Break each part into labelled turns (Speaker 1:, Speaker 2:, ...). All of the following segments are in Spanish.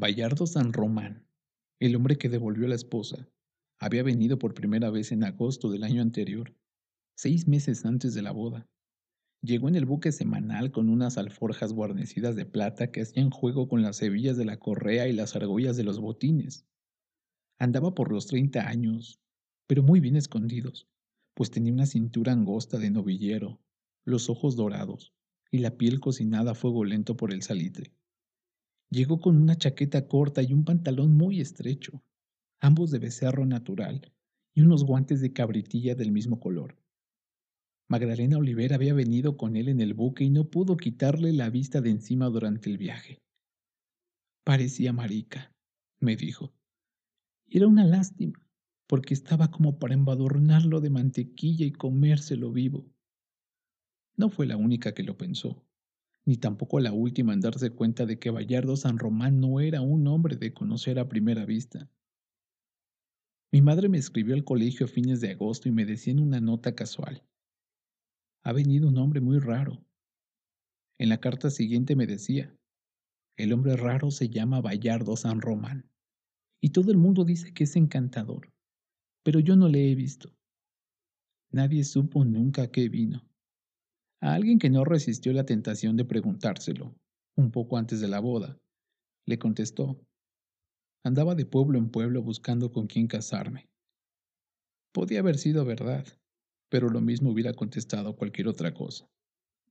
Speaker 1: Bayardo San Román, el hombre que devolvió a la esposa, había venido por primera vez en agosto del año anterior, seis meses antes de la boda. Llegó en el buque semanal con unas alforjas guarnecidas de plata que hacían juego con las hebillas de la correa y las argollas de los botines. Andaba por los treinta años, pero muy bien escondidos, pues tenía una cintura angosta de novillero, los ojos dorados y la piel cocinada a fuego lento por el salitre. Llegó con una chaqueta corta y un pantalón muy estrecho, ambos de becerro natural, y unos guantes de cabritilla del mismo color. Magdalena Oliver había venido con él en el buque y no pudo quitarle la vista de encima durante el viaje. Parecía marica, me dijo. Era una lástima, porque estaba como para embadurnarlo de mantequilla y comérselo vivo. No fue la única que lo pensó, ni tampoco la última en darse cuenta de que Bayardo San Román no era un hombre de conocer a primera vista. Mi madre me escribió al colegio a fines de agosto y me decía en una nota casual, ha venido un hombre muy raro. En la carta siguiente me decía, el hombre raro se llama Bayardo San Román, y todo el mundo dice que es encantador, pero yo no le he visto. Nadie supo nunca qué vino. A alguien que no resistió la tentación de preguntárselo, un poco antes de la boda, le contestó, andaba de pueblo en pueblo buscando con quién casarme. Podía haber sido verdad, pero lo mismo hubiera contestado cualquier otra cosa,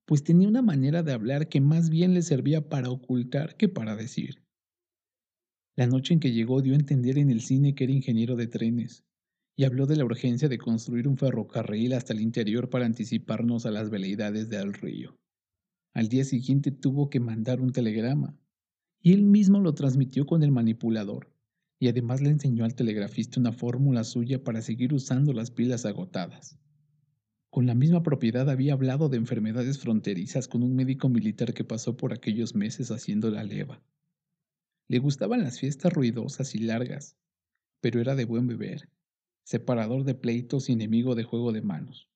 Speaker 1: pues tenía una manera de hablar que más bien le servía para ocultar que para decir. La noche en que llegó dio a entender en el cine que era ingeniero de trenes, y habló de la urgencia de construir un ferrocarril hasta el interior para anticiparnos a las veleidades del río. Al día siguiente tuvo que mandar un telegrama, y él mismo lo transmitió con el manipulador, y además le enseñó al telegrafista una fórmula suya para seguir usando las pilas agotadas. Con la misma propiedad había hablado de enfermedades fronterizas con un médico militar que pasó por aquellos meses haciendo la leva. Le gustaban las fiestas ruidosas y largas, pero era de buen beber, separador de pleitos y enemigo de juego de manos.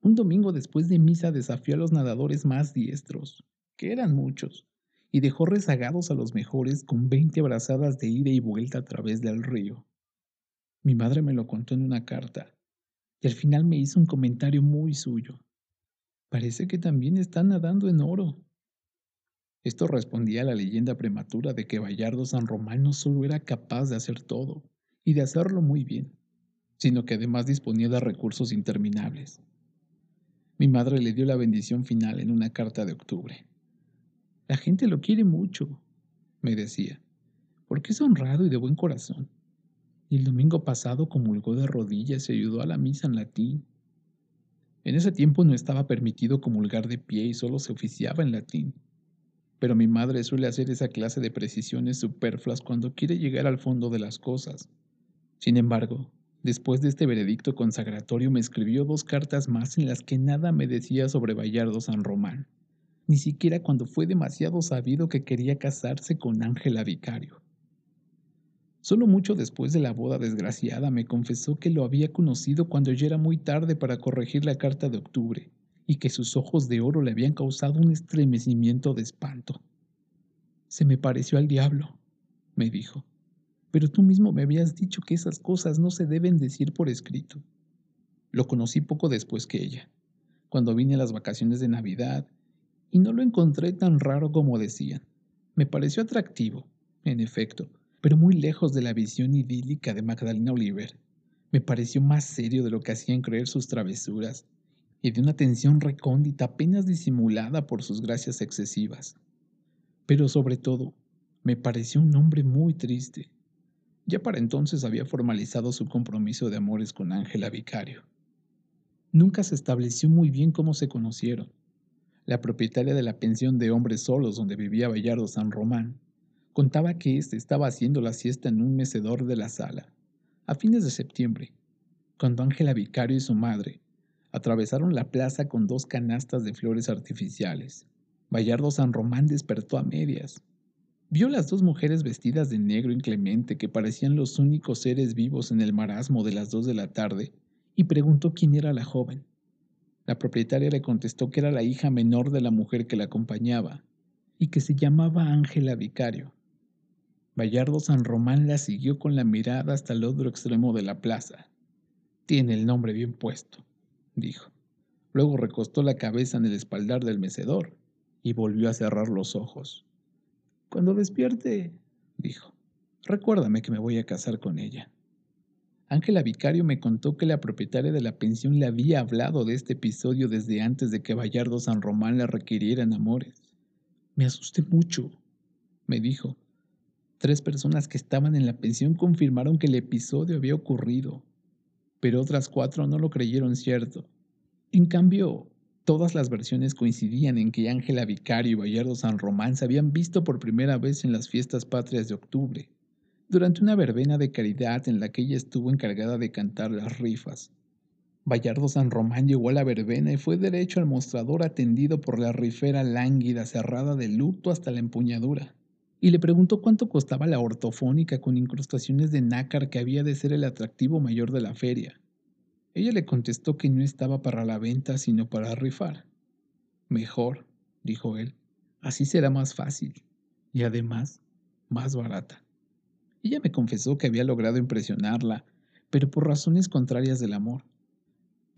Speaker 1: Un domingo después de misa desafió a los nadadores más diestros, que eran muchos, y dejó rezagados a los mejores con veinte brazadas de ida y vuelta a través del río. Mi madre me lo contó en una carta, y al final me hizo un comentario muy suyo. Parece que también está nadando en oro. Esto respondía a la leyenda prematura de que Bayardo San Román no solo era capaz de hacer todo, y de hacerlo muy bien, sino que además disponía de recursos interminables. Mi madre le dio la bendición final en una carta de octubre. La gente lo quiere mucho, me decía, porque es honrado y de buen corazón y el domingo pasado comulgó de rodillas y ayudó a la misa en latín. En ese tiempo no estaba permitido comulgar de pie y solo se oficiaba en latín. Pero mi madre suele hacer esa clase de precisiones superfluas cuando quiere llegar al fondo de las cosas. Sin embargo, después de este veredicto consagratorio me escribió dos cartas más en las que nada me decía sobre Bayardo San Román, ni siquiera cuando fue demasiado sabido que quería casarse con Ángela Vicario. Solo mucho después de la boda desgraciada me confesó que lo había conocido cuando ya era muy tarde para corregir la carta de octubre y que sus ojos de oro le habían causado un estremecimiento de espanto. Se me pareció al diablo, me dijo, pero tú mismo me habías dicho que esas cosas no se deben decir por escrito. Lo conocí poco después que ella, cuando vine a las vacaciones de Navidad, y no lo encontré tan raro como decían. Me pareció atractivo, en efecto, pero muy lejos de la visión idílica de Magdalena Oliver. Me pareció más serio de lo que hacían creer sus travesuras, y de una tensión recóndita apenas disimulada por sus gracias excesivas. Pero sobre todo, me pareció un hombre muy triste. Ya para entonces había formalizado su compromiso de amores con Ángela Vicario. Nunca se estableció muy bien cómo se conocieron. La propietaria de la pensión de hombres solos donde vivía Bayardo San Román Contaba que éste estaba haciendo la siesta en un mecedor de la sala, a fines de septiembre, cuando Ángela Vicario y su madre atravesaron la plaza con dos canastas de flores artificiales. Bayardo San Román despertó a medias. Vio las dos mujeres vestidas de negro inclemente que parecían los únicos seres vivos en el marasmo de las dos de la tarde y preguntó quién era la joven. La propietaria le contestó que era la hija menor de la mujer que la acompañaba y que se llamaba Ángela Vicario. Bayardo San Román la siguió con la mirada hasta el otro extremo de la plaza. Tiene el nombre bien puesto, dijo. Luego recostó la cabeza en el espaldar del mecedor y volvió a cerrar los ojos. Cuando despierte, dijo, recuérdame que me voy a casar con ella. Ángela Vicario me contó que la propietaria de la pensión le había hablado de este episodio desde antes de que Bayardo San Román la requiriera en amores. Me asusté mucho, me dijo. Tres personas que estaban en la pensión confirmaron que el episodio había ocurrido, pero otras cuatro no lo creyeron cierto. En cambio, todas las versiones coincidían en que Ángela Vicario y Bayardo San Román se habían visto por primera vez en las fiestas patrias de octubre durante una verbena de caridad en la que ella estuvo encargada de cantar las rifas. Bayardo San Román llegó a la verbena y fue derecho al mostrador atendido por la rifera lánguida cerrada de luto hasta la empuñadura, y le preguntó cuánto costaba la ortofónica con incrustaciones de nácar que había de ser el atractivo mayor de la feria. Ella le contestó que no estaba para la venta sino para rifar. Mejor, dijo él, así será más fácil y además más barata. Ella me confesó que había logrado impresionarla, pero por razones contrarias del amor.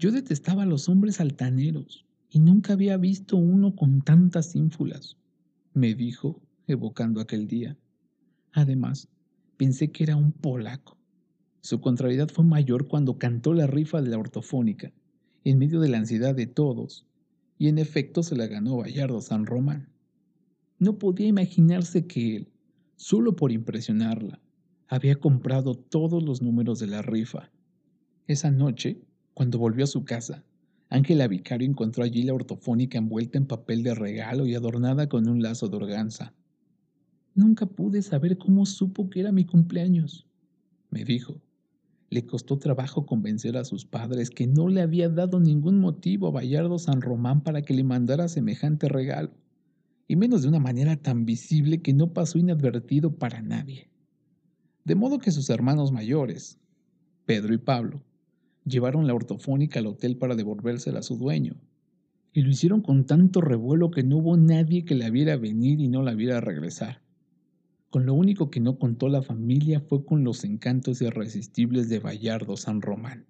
Speaker 1: Yo detestaba a los hombres altaneros y nunca había visto uno con tantas ínfulas, me dijo, evocando aquel día. Además, pensé que era un polaco. Su contrariedad fue mayor cuando cantó la rifa de la ortofónica, en medio de la ansiedad de todos, y en efecto se la ganó Bayardo San Román. No podía imaginarse que él, solo por impresionarla, había comprado todos los números de la rifa. Esa noche, cuando volvió a su casa, Ángela Vicario encontró allí la ortofónica envuelta en papel de regalo y adornada con un lazo de organza. Nunca pude saber cómo supo que era mi cumpleaños, me dijo. Le costó trabajo convencer a sus padres que no le había dado ningún motivo a Bayardo San Román para que le mandara semejante regalo, y menos de una manera tan visible que no pasó inadvertido para nadie. De modo que sus hermanos mayores, Pedro y Pablo, llevaron la ortofónica al hotel para devolvérsela a su dueño, y lo hicieron con tanto revuelo que no hubo nadie que la viera venir y no la viera regresar. Con lo único que no contó la familia fue con los encantos irresistibles de Bayardo San Román.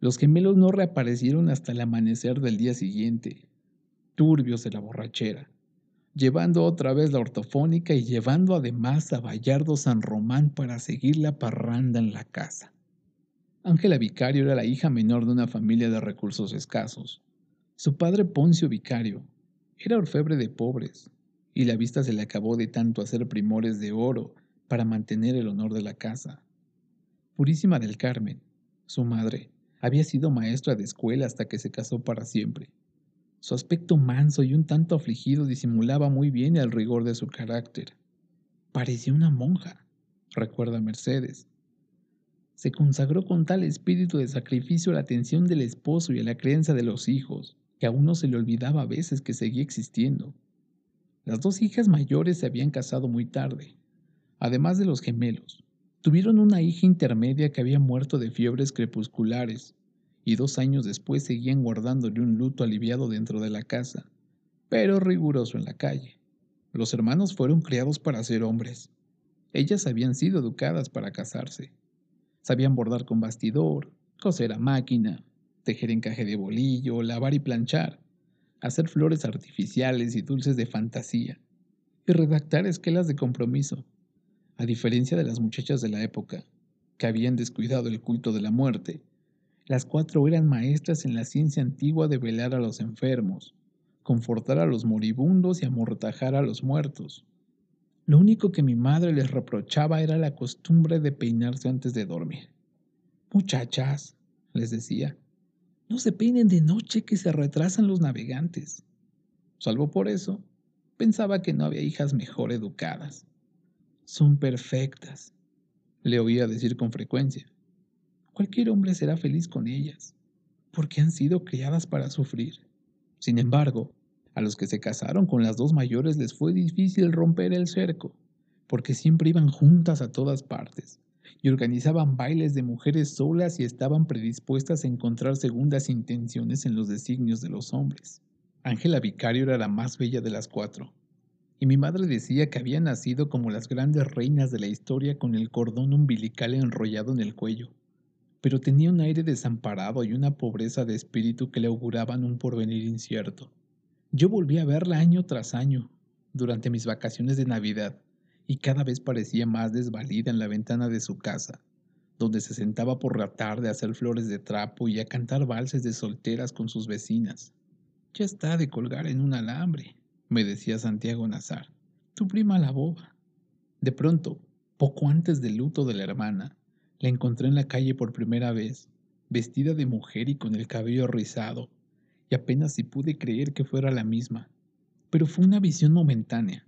Speaker 1: Los gemelos no reaparecieron hasta el amanecer del día siguiente, turbios de la borrachera, llevando otra vez la ortofónica y llevando además a Bayardo San Román para seguir la parranda en la casa. Ángela Vicario era la hija menor de una familia de recursos escasos. Su padre Poncio Vicario era orfebre de pobres, y la vista se le acabó de tanto hacer primores de oro para mantener el honor de la casa. Purísima del Carmen, su madre, había sido maestra de escuela hasta que se casó para siempre su aspecto manso y un tanto afligido disimulaba muy bien el rigor de su carácter. Parecía una monja, recuerda Mercedes. Se consagró con tal espíritu de sacrificio a la atención del esposo y a la creencia de los hijos, que a uno se le olvidaba a veces que seguía existiendo. Las dos hijas mayores se habían casado muy tarde, además de los gemelos. Tuvieron una hija intermedia que había muerto de fiebres crepusculares y dos años después seguían guardándole un luto aliviado dentro de la casa, pero riguroso en la calle. Los hermanos fueron criados para ser hombres. Ellas habían sido educadas para casarse. Sabían bordar con bastidor, coser a máquina, tejer encaje de bolillo, lavar y planchar, hacer flores artificiales y dulces de fantasía, y redactar esquelas de compromiso, a diferencia de las muchachas de la época, que habían descuidado el culto de la muerte las cuatro eran maestras en la ciencia antigua de velar a los enfermos, confortar a los moribundos y amortajar a los muertos. Lo único que mi madre les reprochaba era la costumbre de peinarse antes de dormir. Muchachas, les decía, no se peinen de noche que se retrasan los navegantes. Salvo por eso, pensaba que no había hijas mejor educadas. Son perfectas, le oía decir con frecuencia cualquier hombre será feliz con ellas, porque han sido criadas para sufrir. Sin embargo, a los que se casaron con las dos mayores les fue difícil romper el cerco, porque siempre iban juntas a todas partes, y organizaban bailes de mujeres solas y estaban predispuestas a encontrar segundas intenciones en los designios de los hombres. Ángela Vicario era la más bella de las cuatro. y mi madre decía que había nacido como las grandes reinas de la historia con el cordón umbilical enrollado en el cuello, pero tenía un aire desamparado y una pobreza de espíritu que le auguraban un porvenir incierto. Yo volví a verla año tras año, durante mis vacaciones de Navidad, y cada vez parecía más desvalida en la ventana de su casa, donde se sentaba por la tarde a hacer flores de trapo y a cantar valses de solteras con sus vecinas. Ya está de colgar en un alambre, me decía Santiago Nazar, tu prima la boba. De pronto, poco antes del luto de la hermana, la encontré en la calle por primera vez, vestida de mujer y con el cabello rizado, y apenas si pude creer que fuera la misma. Pero fue una visión momentánea.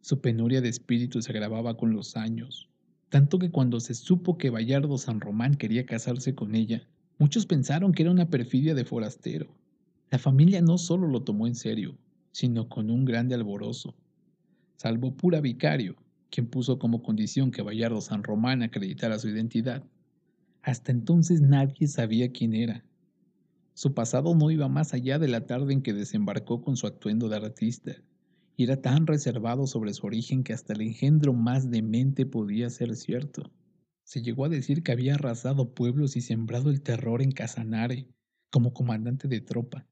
Speaker 1: Su penuria de espíritu se agravaba con los años, tanto que cuando se supo que Bayardo San Román quería casarse con ella, muchos pensaron que era una perfidia de forastero. La familia no solo lo tomó en serio, sino con un grande alborozo, salvo pura vicario, quien puso como condición que Bayardo San Román acreditara su identidad. Hasta entonces nadie sabía quién era. Su pasado no iba más allá de la tarde en que desembarcó con su atuendo de artista, y era tan reservado sobre su origen que hasta el engendro más demente podía ser cierto. Se llegó a decir que había arrasado pueblos y sembrado el terror en Casanare como comandante de tropa,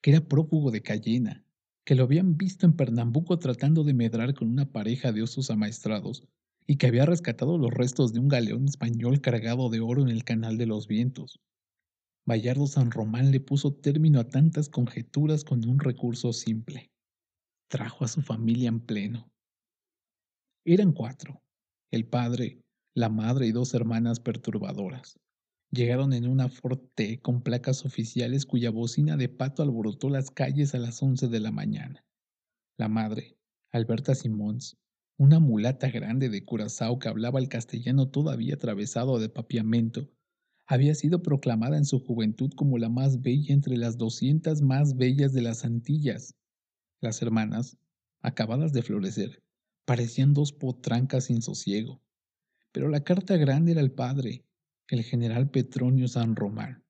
Speaker 1: que era prófugo de Cayena, que lo habían visto en Pernambuco tratando de medrar con una pareja de osos amaestrados y que había rescatado los restos de un galeón español cargado de oro en el Canal de los Vientos. Bayardo San Román le puso término a tantas conjeturas con un recurso simple. Trajo a su familia en pleno. Eran cuatro, el padre, la madre y dos hermanas perturbadoras. Llegaron en una Forte con placas oficiales cuya bocina de pato alborotó las calles a las once de la mañana. La madre, Alberta Simons, una mulata grande de Curazao que hablaba el castellano todavía atravesado de papiamento, había sido proclamada en su juventud como la más bella entre las doscientas más bellas de las Antillas. Las hermanas, acabadas de florecer, parecían dos potrancas sin sosiego. Pero la carta grande era el padre, el general Petronio San Román,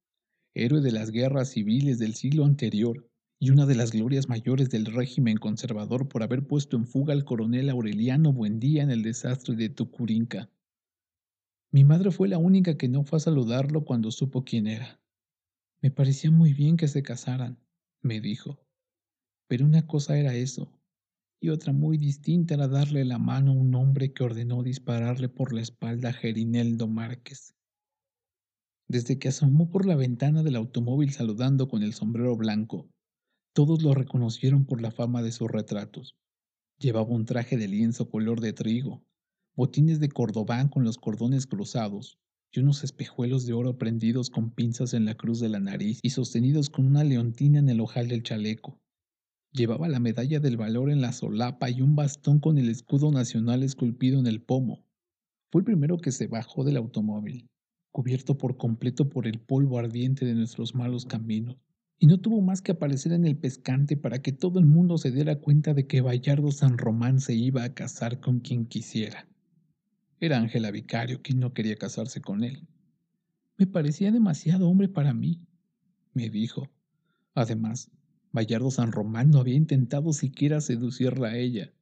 Speaker 1: héroe de las guerras civiles del siglo anterior y una de las glorias mayores del régimen conservador por haber puesto en fuga al coronel Aureliano Buendía en el desastre de Tucurinca. Mi madre fue la única que no fue a saludarlo cuando supo quién era. Me parecía muy bien que se casaran, me dijo. Pero una cosa era eso, y otra muy distinta era darle la mano a un hombre que ordenó dispararle por la espalda a Gerineldo Márquez. Desde que asomó por la ventana del automóvil saludando con el sombrero blanco, todos lo reconocieron por la fama de sus retratos. Llevaba un traje de lienzo color de trigo, botines de cordobán con los cordones cruzados y unos espejuelos de oro prendidos con pinzas en la cruz de la nariz y sostenidos con una leontina en el ojal del chaleco. Llevaba la medalla del valor en la solapa y un bastón con el escudo nacional esculpido en el pomo. Fue el primero que se bajó del automóvil cubierto por completo por el polvo ardiente de nuestros malos caminos, y no tuvo más que aparecer en el pescante para que todo el mundo se diera cuenta de que Bayardo San Román se iba a casar con quien quisiera. Era Ángela Vicario quien no quería casarse con él. Me parecía demasiado hombre para mí, me dijo. Además, Bayardo San Román no había intentado siquiera seducirla a ella,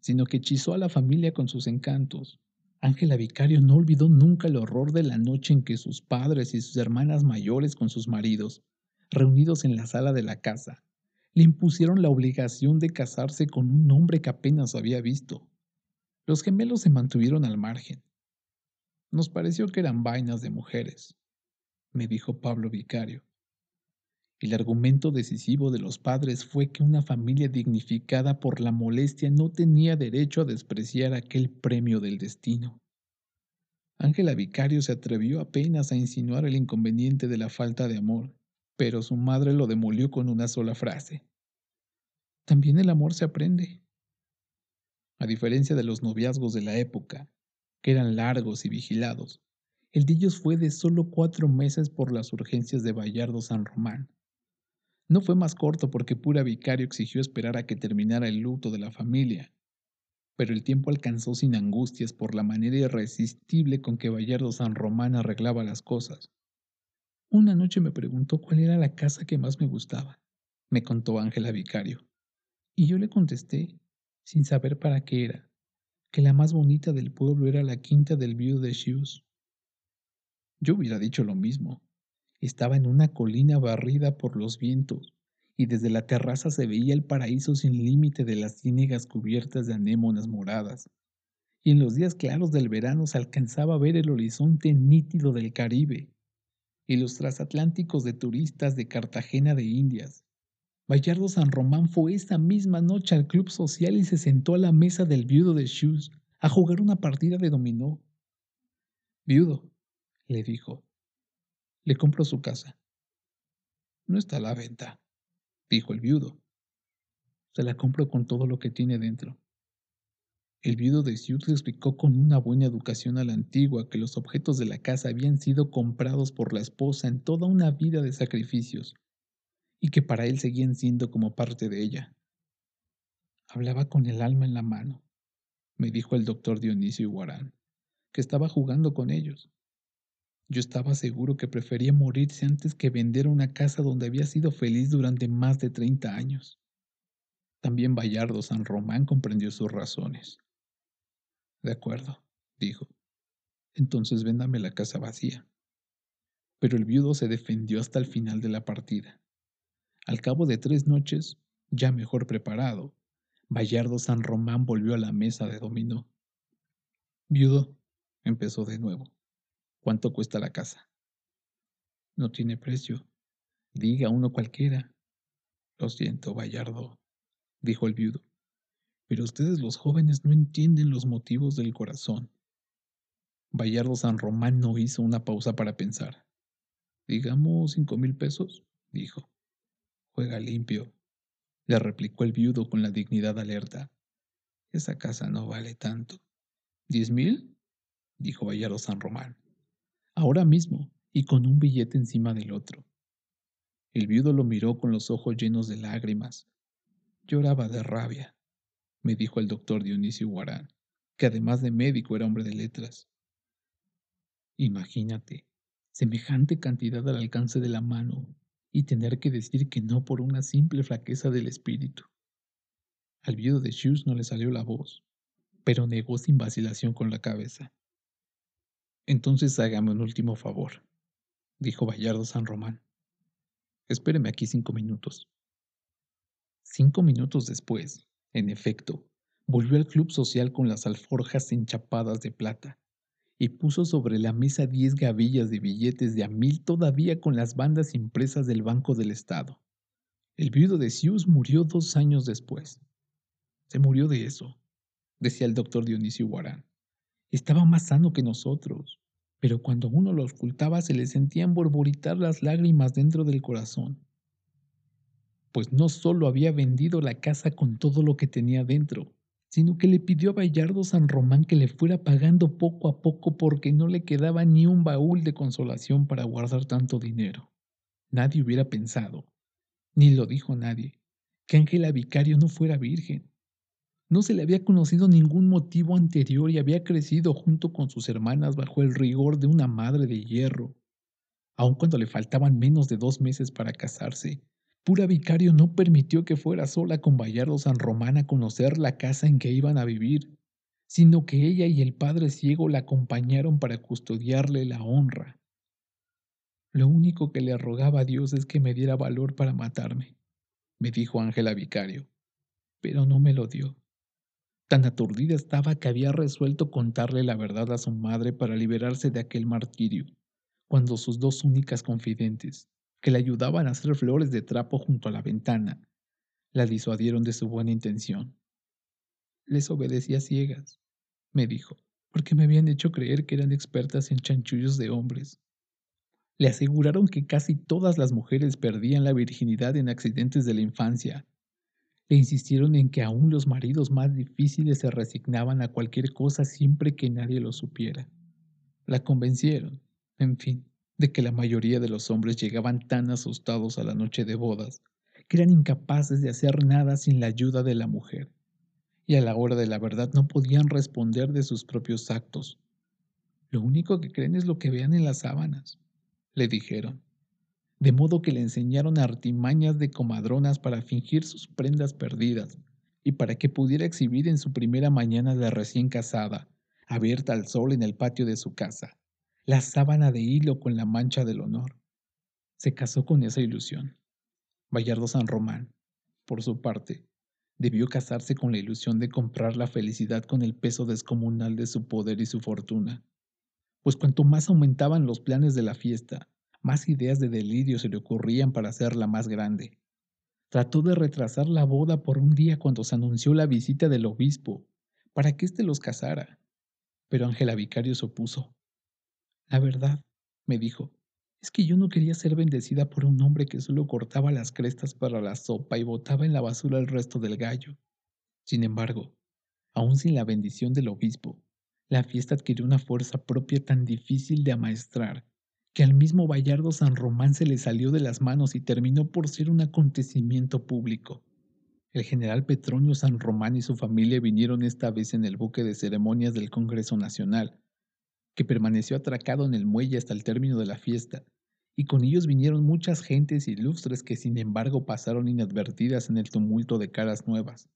Speaker 1: sino que hechizó a la familia con sus encantos. Ángela Vicario no olvidó nunca el horror de la noche en que sus padres y sus hermanas mayores con sus maridos, reunidos en la sala de la casa, le impusieron la obligación de casarse con un hombre que apenas había visto. Los gemelos se mantuvieron al margen. Nos pareció que eran vainas de mujeres, me dijo Pablo Vicario. El argumento decisivo de los padres fue que una familia dignificada por la molestia no tenía derecho a despreciar aquel premio del destino. Ángela Vicario se atrevió apenas a insinuar el inconveniente de la falta de amor, pero su madre lo demolió con una sola frase. También el amor se aprende. A diferencia de los noviazgos de la época, que eran largos y vigilados, el de ellos fue de solo cuatro meses por las urgencias de Bayardo San Román. No fue más corto porque Pura Vicario exigió esperar a que terminara el luto de la familia, pero el tiempo alcanzó sin angustias por la manera irresistible con que Bayardo San Román arreglaba las cosas. Una noche me preguntó cuál era la casa que más me gustaba, me contó Ángela Vicario, y yo le contesté sin saber para qué era, que la más bonita del pueblo era la quinta del viudo de Shoes. Yo hubiera dicho lo mismo. Estaba en una colina barrida por los vientos, y desde la terraza se veía el paraíso sin límite de las ciénegas cubiertas de anémonas moradas, y en los días claros del verano se alcanzaba a ver el horizonte nítido del Caribe y los transatlánticos de turistas de Cartagena de Indias. Bayardo San Román fue esa misma noche al club social y se sentó a la mesa del viudo de Shoes a jugar una partida de dominó. Viudo, le dijo, le compro su casa. No está a la venta, dijo el viudo. Se la compro con todo lo que tiene dentro. El viudo de Sioux explicó con una buena educación a la antigua que los objetos de la casa habían sido comprados por la esposa en toda una vida de sacrificios y que para él seguían siendo como parte de ella. Hablaba con el alma en la mano, me dijo el doctor Dionisio Guarán, que estaba jugando con ellos. Yo estaba seguro que prefería morirse antes que vender una casa donde había sido feliz durante más de 30 años. También Bayardo San Román comprendió sus razones. De acuerdo, dijo. Entonces véndame la casa vacía. Pero el viudo se defendió hasta el final de la partida. Al cabo de tres noches, ya mejor preparado, Bayardo San Román volvió a la mesa de dominó. Viudo, empezó de nuevo. ¿Cuánto cuesta la casa? No tiene precio. Diga uno cualquiera. Lo siento, Bayardo, dijo el viudo. Pero ustedes los jóvenes no entienden los motivos del corazón. Bayardo San Román no hizo una pausa para pensar. Digamos cinco mil pesos, dijo. Juega limpio, le replicó el viudo con la dignidad alerta. Esa casa no vale tanto. ¿Diez mil? dijo Bayardo San Román. Ahora mismo, y con un billete encima del otro. El viudo lo miró con los ojos llenos de lágrimas. Lloraba de rabia me dijo el doctor Dionisio Guarán, que además de médico era hombre de letras. Imagínate, semejante cantidad al alcance de la mano y tener que decir que no por una simple flaqueza del espíritu. Al viudo de Shoes no le salió la voz, pero negó sin vacilación con la cabeza. Entonces hágame un último favor, dijo Bayardo San Román. Espéreme aquí cinco minutos. Cinco minutos después, en efecto, volvió al club social con las alforjas enchapadas de plata y puso sobre la mesa diez gavillas de billetes de a mil todavía con las bandas impresas del Banco del Estado. El viudo de Sius murió dos años después. Se murió de eso, decía el doctor Dionisio Guarán. Estaba más sano que nosotros, pero cuando uno lo ocultaba se le sentían borboritar las lágrimas dentro del corazón pues no solo había vendido la casa con todo lo que tenía dentro, sino que le pidió a Bayardo San Román que le fuera pagando poco a poco porque no le quedaba ni un baúl de consolación para guardar tanto dinero. Nadie hubiera pensado, ni lo dijo nadie, que Ángela Vicario no fuera virgen. No se le había conocido ningún motivo anterior y había crecido junto con sus hermanas bajo el rigor de una madre de hierro. Aun cuando le faltaban menos de dos meses para casarse, Pura Vicario no permitió que fuera sola con Bayardo San Román a conocer la casa en que iban a vivir, sino que ella y el padre ciego la acompañaron para custodiarle la honra. Lo único que le rogaba a Dios es que me diera valor para matarme, me dijo Ángela Vicario, pero no me lo dio. Tan aturdida estaba que había resuelto contarle la verdad a su madre para liberarse de aquel martirio, cuando sus dos únicas confidentes, que le ayudaban a hacer flores de trapo junto a la ventana, la disuadieron de su buena intención. Les obedecía ciegas, me dijo, porque me habían hecho creer que eran expertas en chanchullos de hombres. Le aseguraron que casi todas las mujeres perdían la virginidad en accidentes de la infancia. Le insistieron en que aún los maridos más difíciles se resignaban a cualquier cosa siempre que nadie lo supiera. La convencieron, en fin, de que la mayoría de los hombres llegaban tan asustados a la noche de bodas que eran incapaces de hacer nada sin la ayuda de la mujer, y a la hora de la verdad no podían responder de sus propios actos. Lo único que creen es lo que vean en las sábanas, le dijeron, de modo que le enseñaron artimañas de comadronas para fingir sus prendas perdidas, y para que pudiera exhibir en su primera mañana de recién casada, abierta al sol en el patio de su casa, la sábana de hilo con la mancha del honor. Se casó con esa ilusión. Bayardo San Román, por su parte, debió casarse con la ilusión de comprar la felicidad con el peso descomunal de su poder y su fortuna. Pues cuanto más aumentaban los planes de la fiesta, más ideas de delirio se le ocurrían para hacerla más grande. Trató de retrasar la boda por un día cuando se anunció la visita del obispo, para que éste los casara. Pero Ángela Vicario se opuso. La verdad, me dijo, es que yo no quería ser bendecida por un hombre que solo cortaba las crestas para la sopa y botaba en la basura el resto del gallo. Sin embargo, aun sin la bendición del obispo, la fiesta adquirió una fuerza propia tan difícil de amaestrar que al mismo Bayardo San Román se le salió de las manos y terminó por ser un acontecimiento público. El general Petronio San Román y su familia vinieron esta vez en el buque de ceremonias del Congreso Nacional, que permaneció atracado en el muelle hasta el término de la fiesta, y con ellos vinieron muchas gentes ilustres que sin embargo pasaron inadvertidas en el tumulto de caras nuevas.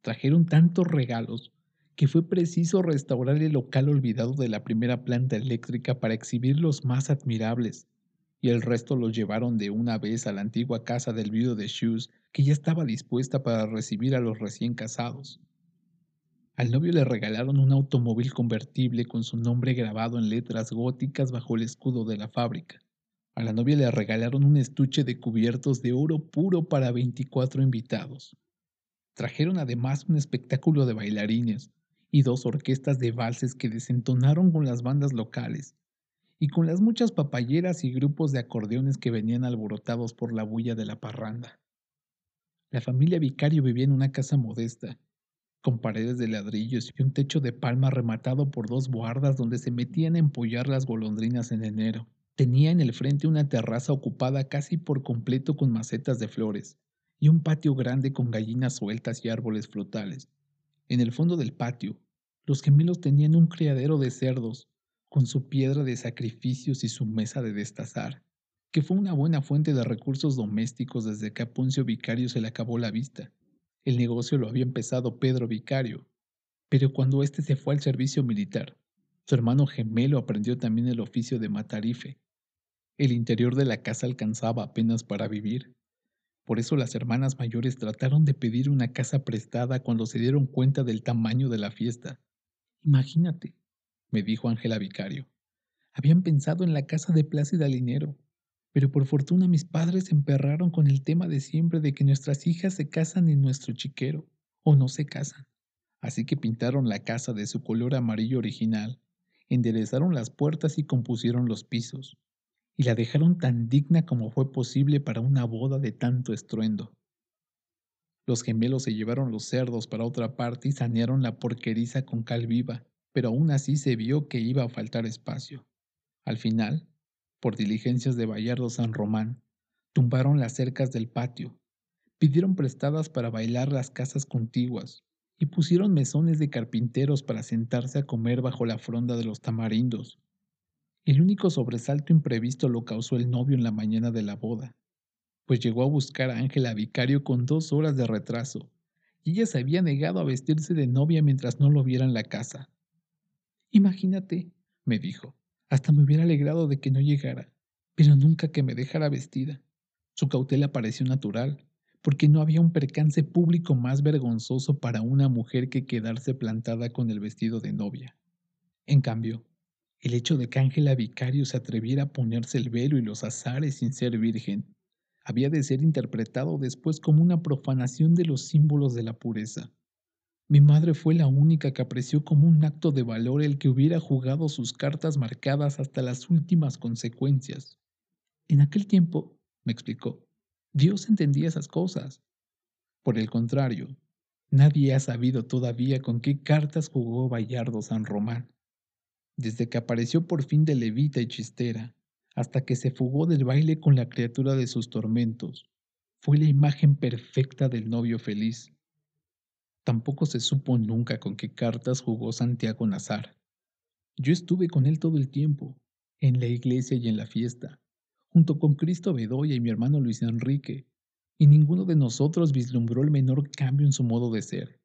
Speaker 1: Trajeron tantos regalos que fue preciso restaurar el local olvidado de la primera planta eléctrica para exhibir los más admirables, y el resto los llevaron de una vez a la antigua casa del viudo de Shoes, que ya estaba dispuesta para recibir a los recién casados. Al novio le regalaron un automóvil convertible con su nombre grabado en letras góticas bajo el escudo de la fábrica. A la novia le regalaron un estuche de cubiertos de oro puro para 24 invitados. Trajeron además un espectáculo de bailarines y dos orquestas de valses que desentonaron con las bandas locales y con las muchas papayeras y grupos de acordeones que venían alborotados por la bulla de la parranda. La familia Vicario vivía en una casa modesta, con paredes de ladrillos y un techo de palma rematado por dos guardas donde se metían a empollar las golondrinas en enero. Tenía en el frente una terraza ocupada casi por completo con macetas de flores y un patio grande con gallinas sueltas y árboles frutales. En el fondo del patio, los gemelos tenían un criadero de cerdos, con su piedra de sacrificios y su mesa de destazar, que fue una buena fuente de recursos domésticos desde que a Poncio Vicario se le acabó la vista. El negocio lo había empezado Pedro Vicario, pero cuando éste se fue al servicio militar, su hermano gemelo aprendió también el oficio de matarife el interior de la casa alcanzaba apenas para vivir. Por eso las hermanas mayores trataron de pedir una casa prestada cuando se dieron cuenta del tamaño de la fiesta. Imagínate, me dijo Ángela Vicario. Habían pensado en la casa de Plácida Linero, pero por fortuna mis padres se emperraron con el tema de siempre de que nuestras hijas se casan en nuestro chiquero, o no se casan. Así que pintaron la casa de su color amarillo original, enderezaron las puertas y compusieron los pisos y la dejaron tan digna como fue posible para una boda de tanto estruendo. Los gemelos se llevaron los cerdos para otra parte y sanearon la porqueriza con cal viva, pero aún así se vio que iba a faltar espacio. Al final, por diligencias de Bayardo San Román, tumbaron las cercas del patio, pidieron prestadas para bailar las casas contiguas y pusieron mesones de carpinteros para sentarse a comer bajo la fronda de los tamarindos, el único sobresalto imprevisto lo causó el novio en la mañana de la boda, pues llegó a buscar a Ángela Vicario con dos horas de retraso, y ella se había negado a vestirse de novia mientras no lo viera en la casa. Imagínate, me dijo, hasta me hubiera alegrado de que no llegara, pero nunca que me dejara vestida. Su cautela pareció natural, porque no había un percance público más vergonzoso para una mujer que quedarse plantada con el vestido de novia. En cambio, el hecho de que Ángela Vicario se atreviera a ponerse el velo y los azares sin ser virgen había de ser interpretado después como una profanación de los símbolos de la pureza. Mi madre fue la única que apreció como un acto de valor el que hubiera jugado sus cartas marcadas hasta las últimas consecuencias. En aquel tiempo, me explicó, Dios entendía esas cosas. Por el contrario, nadie ha sabido todavía con qué cartas jugó Bayardo San Román desde que apareció por fin de levita y chistera, hasta que se fugó del baile con la criatura de sus tormentos. Fue la imagen perfecta del novio feliz. Tampoco se supo nunca con qué cartas jugó Santiago Nazar. Yo estuve con él todo el tiempo, en la iglesia y en la fiesta, junto con Cristo Bedoya y mi hermano Luis Enrique, y ninguno de nosotros vislumbró el menor cambio en su modo de ser.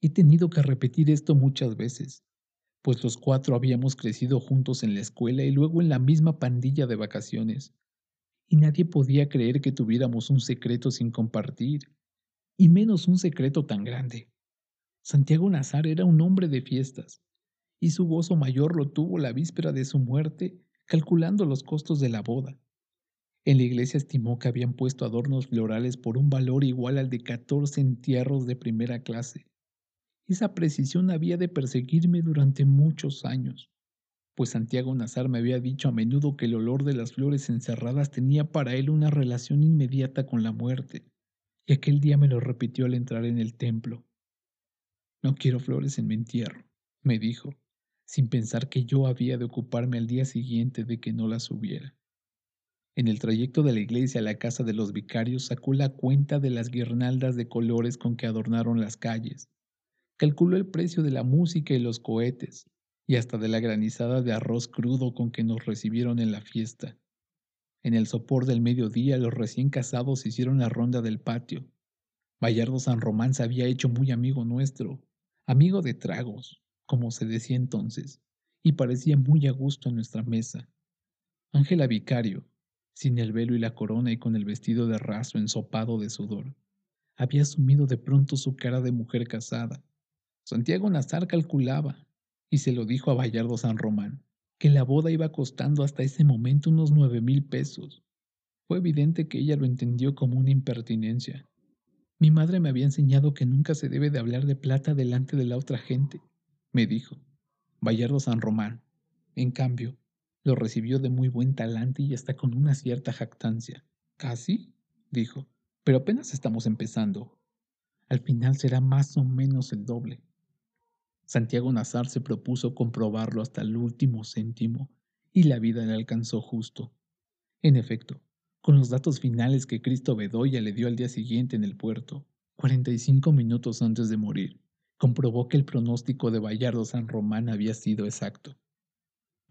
Speaker 1: He tenido que repetir esto muchas veces, pues los cuatro habíamos crecido juntos en la escuela y luego en la misma pandilla de vacaciones, y nadie podía creer que tuviéramos un secreto sin compartir, y menos un secreto tan grande. Santiago Nazar era un hombre de fiestas, y su gozo mayor lo tuvo la víspera de su muerte, calculando los costos de la boda. En la iglesia estimó que habían puesto adornos florales por un valor igual al de 14 entierros de primera clase. Esa precisión había de perseguirme durante muchos años, pues Santiago Nazar me había dicho a menudo que el olor de las flores encerradas tenía para él una relación inmediata con la muerte, y aquel día me lo repitió al entrar en el templo. No quiero flores en mi entierro, me dijo, sin pensar que yo había de ocuparme al día siguiente de que no las hubiera. En el trayecto de la iglesia a la casa de los vicarios sacó la cuenta de las guirnaldas de colores con que adornaron las calles, Calculó el precio de la música y los cohetes, y hasta de la granizada de arroz crudo con que nos recibieron en la fiesta. En el sopor del mediodía los recién casados hicieron la ronda del patio. Bayardo San Román se había hecho muy amigo nuestro, amigo de tragos, como se decía entonces, y parecía muy a gusto en nuestra mesa. Ángela Vicario, sin el velo y la corona y con el vestido de raso ensopado de sudor, había asumido de pronto su cara de mujer casada, Santiago Nazar calculaba, y se lo dijo a Bayardo San Román, que la boda iba costando hasta ese momento unos nueve mil pesos. Fue evidente que ella lo entendió como una impertinencia. Mi madre me había enseñado que nunca se debe de hablar de plata delante de la otra gente, me dijo. Bayardo San Román, en cambio, lo recibió de muy buen talante y hasta con una cierta jactancia. ¿Casi? dijo, pero apenas estamos empezando. Al final será más o menos el doble. Santiago Nazar se propuso comprobarlo hasta el último céntimo y la vida le alcanzó justo. En efecto, con los datos finales que Cristo Bedoya le dio al día siguiente en el puerto, 45 minutos antes de morir, comprobó que el pronóstico de Bayardo San Román había sido exacto.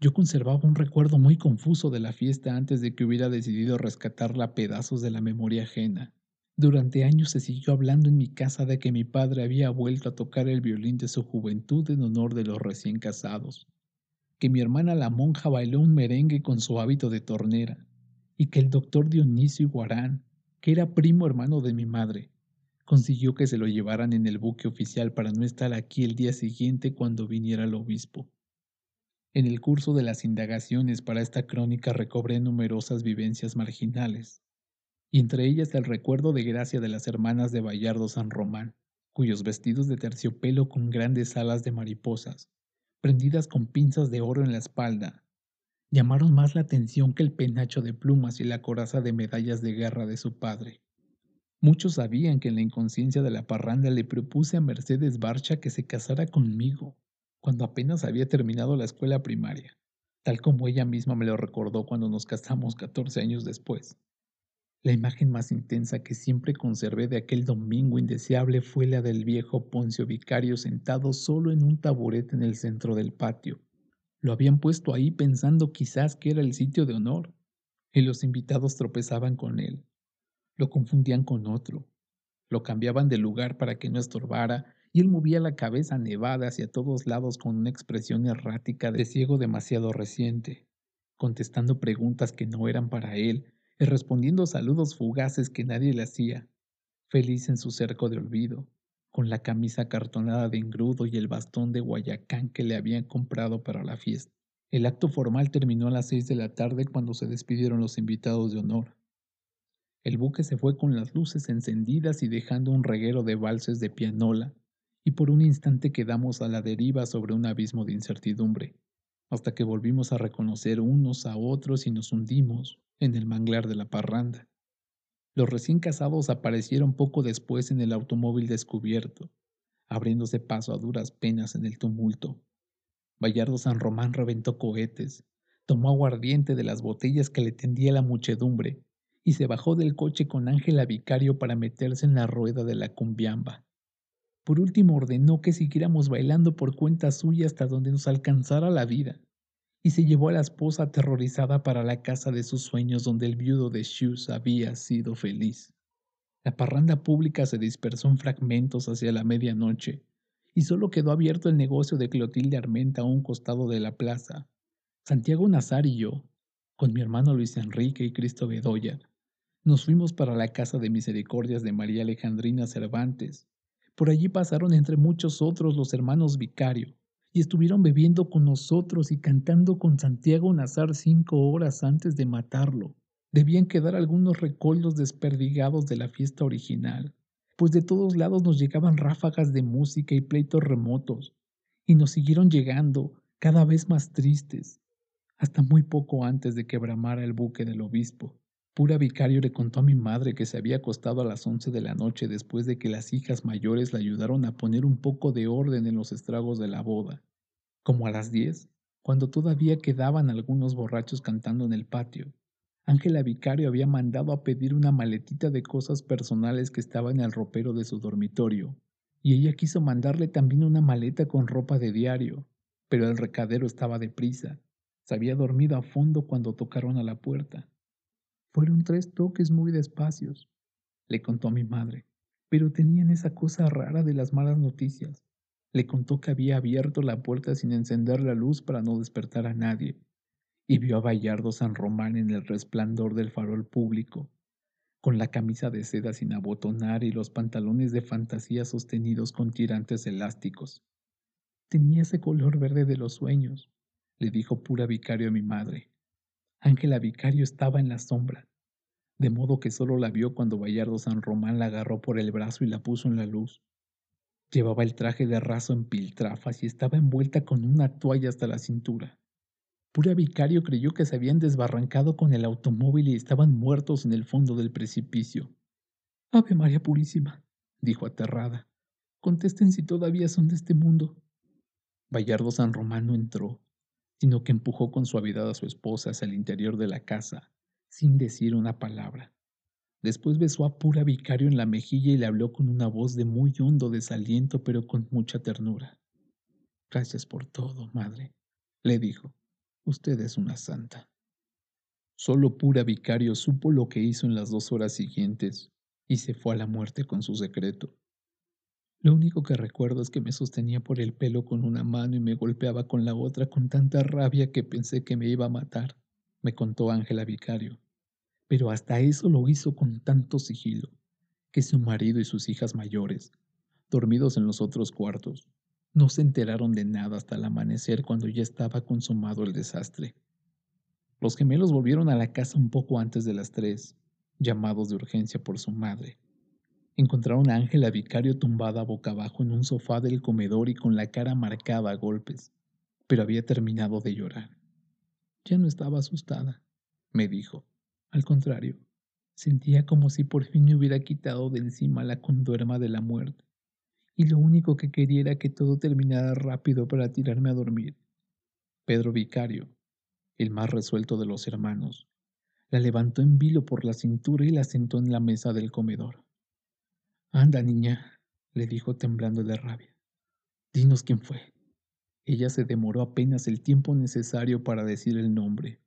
Speaker 1: Yo conservaba un recuerdo muy confuso de la fiesta antes de que hubiera decidido rescatarla a pedazos de la memoria ajena. Durante años se siguió hablando en mi casa de que mi padre había vuelto a tocar el violín de su juventud en honor de los recién casados, que mi hermana la monja bailó un merengue con su hábito de tornera, y que el doctor Dionisio Guarán, que era primo hermano de mi madre, consiguió que se lo llevaran en el buque oficial para no estar aquí el día siguiente cuando viniera el obispo. En el curso de las indagaciones para esta crónica recobré numerosas vivencias marginales, y entre ellas el recuerdo de gracia de las hermanas de Bayardo San Román, cuyos vestidos de terciopelo con grandes alas de mariposas, prendidas con pinzas de oro en la espalda, llamaron más la atención que el penacho de plumas y la coraza de medallas de guerra de su padre. Muchos sabían que en la inconsciencia de la parranda le propuse a Mercedes Barcha que se casara conmigo, cuando apenas había terminado la escuela primaria, tal como ella misma me lo recordó cuando nos casamos 14 años después. La imagen más intensa que siempre conservé de aquel domingo indeseable fue la del viejo Poncio Vicario sentado solo en un taburete en el centro del patio. Lo habían puesto ahí pensando quizás que era el sitio de honor, y los invitados tropezaban con él. Lo confundían con otro. Lo cambiaban de lugar para que no estorbara, y él movía la cabeza nevada hacia todos lados con una expresión errática de ciego demasiado reciente, contestando preguntas que no eran para él y respondiendo saludos fugaces que nadie le hacía, feliz en su cerco de olvido, con la camisa cartonada de engrudo y el bastón de Guayacán que le habían comprado para la fiesta. El acto formal terminó a las seis de la tarde cuando se despidieron los invitados de honor. El buque se fue con las luces encendidas y dejando un reguero de valses de pianola, y por un instante quedamos a la deriva sobre un abismo de incertidumbre, hasta que volvimos a reconocer unos a otros y nos hundimos, en el manglar de la parranda. Los recién casados aparecieron poco después en el automóvil descubierto, abriéndose paso a duras penas en el tumulto. Bayardo San Román reventó cohetes, tomó aguardiente de las botellas que le tendía la muchedumbre y se bajó del coche con Ángela Vicario para meterse en la rueda de la cumbiamba. Por último ordenó que siguiéramos bailando por cuenta suya hasta donde nos alcanzara la vida y se llevó a la esposa aterrorizada para la casa de sus sueños donde el viudo de Shoes había sido feliz. La parranda pública se dispersó en fragmentos hacia la medianoche, y solo quedó abierto el negocio de Clotilde Armenta a un costado de la plaza. Santiago Nazar y yo, con mi hermano Luis Enrique y Cristo Bedoya, nos fuimos para la casa de misericordias de María Alejandrina Cervantes. Por allí pasaron entre muchos otros los hermanos Vicario, y estuvieron bebiendo con nosotros y cantando con Santiago Nazar cinco horas antes de matarlo. Debían quedar algunos recollos desperdigados de la fiesta original, pues de todos lados nos llegaban ráfagas de música y pleitos remotos, y nos siguieron llegando cada vez más tristes, hasta muy poco antes de que bramara el buque del obispo. Pura Vicario le contó a mi madre que se había acostado a las once de la noche después de que las hijas mayores le ayudaron a poner un poco de orden en los estragos de la boda. Como a las diez, cuando todavía quedaban algunos borrachos cantando en el patio, Ángela Vicario había mandado a pedir una maletita de cosas personales que estaba en el ropero de su dormitorio, y ella quiso mandarle también una maleta con ropa de diario, pero el recadero estaba deprisa. Se había dormido a fondo cuando tocaron a la puerta. Fueron tres toques muy despacios, le contó mi madre, pero tenían esa cosa rara de las malas noticias. Le contó que había abierto la puerta sin encender la luz para no despertar a nadie, y vio a Bayardo San Román en el resplandor del farol público, con la camisa de seda sin abotonar y los pantalones de fantasía sostenidos con tirantes elásticos. Tenía ese color verde de los sueños, le dijo pura vicario a mi madre. Ángela Vicario estaba en la sombra, de modo que solo la vio cuando Bayardo San Román la agarró por el brazo y la puso en la luz. Llevaba el traje de raso en piltrafas y estaba envuelta con una toalla hasta la cintura. Pura Vicario creyó que se habían desbarrancado con el automóvil y estaban muertos en el fondo del precipicio. Ave María Purísima, dijo aterrada. Contesten si todavía son de este mundo. Bayardo San Román no entró, sino que empujó con suavidad a su esposa hacia el interior de la casa, sin decir una palabra. Después besó a pura vicario en la mejilla y le habló con una voz de muy hondo desaliento, pero con mucha ternura. Gracias por todo, madre, le dijo. Usted es una santa. Solo pura vicario supo lo que hizo en las dos horas siguientes y se fue a la muerte con su secreto. Lo único que recuerdo es que me sostenía por el pelo con una mano y me golpeaba con la otra con tanta rabia que pensé que me iba a matar, me contó Ángela Vicario. Pero hasta eso lo hizo con tanto sigilo, que su marido y sus hijas mayores, dormidos en los otros cuartos, no se enteraron de nada hasta el amanecer cuando ya estaba consumado el desastre. Los gemelos volvieron a la casa un poco antes de las tres, llamados de urgencia por su madre. Encontraron a Ángela Vicario tumbada boca abajo en un sofá del comedor y con la cara marcada a golpes, pero había terminado de llorar. Ya no estaba asustada, me dijo. Al contrario, sentía como si por fin me hubiera quitado de encima la conduerma de la muerte, y lo único que quería era que todo terminara rápido para tirarme a dormir. Pedro Vicario, el más resuelto de los hermanos, la levantó en vilo por la cintura y la sentó en la mesa del comedor. Anda, niña, le dijo temblando de rabia. Dinos quién fue. Ella se demoró apenas el tiempo necesario para decir el nombre.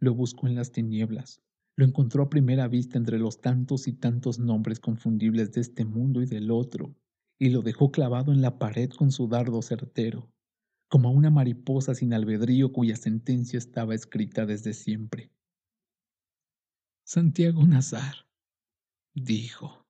Speaker 1: Lo buscó en las tinieblas. Lo encontró a primera vista entre los tantos y tantos nombres confundibles de este mundo y del otro, y lo dejó clavado en la pared con su dardo certero, como a una mariposa sin albedrío cuya sentencia estaba escrita desde siempre. Santiago Nazar, dijo.